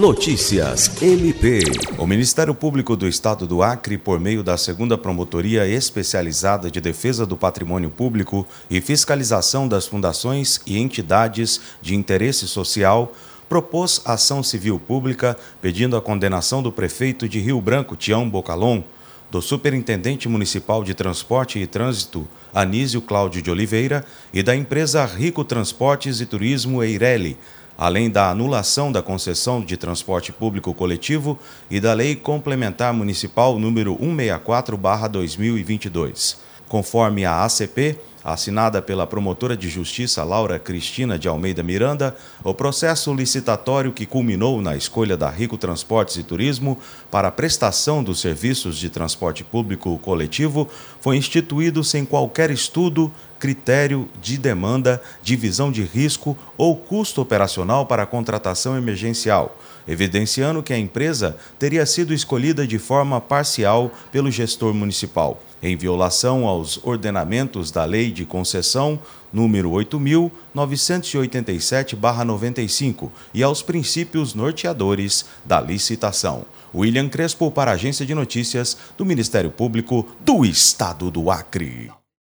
Notícias MP. O Ministério Público do Estado do Acre, por meio da segunda Promotoria Especializada de Defesa do Patrimônio Público e Fiscalização das Fundações e Entidades de Interesse Social, propôs ação civil pública pedindo a condenação do prefeito de Rio Branco, Tião Bocalon, do Superintendente Municipal de Transporte e Trânsito, Anísio Cláudio de Oliveira, e da empresa Rico Transportes e Turismo Eireli, além da anulação da concessão de transporte público coletivo e da Lei Complementar Municipal número 164/2022. Conforme a ACP, assinada pela promotora de justiça Laura Cristina de Almeida Miranda, o processo licitatório que culminou na escolha da Rico Transportes e Turismo para a prestação dos serviços de transporte público coletivo foi instituído sem qualquer estudo, critério de demanda, divisão de risco ou custo operacional para a contratação emergencial, evidenciando que a empresa teria sido escolhida de forma parcial pelo gestor municipal, em violação aos ordenamentos da Lei de Concessão número 8987/95 e aos princípios norteadores da licitação. William Crespo para a Agência de Notícias do Ministério Público do Estado do Acre.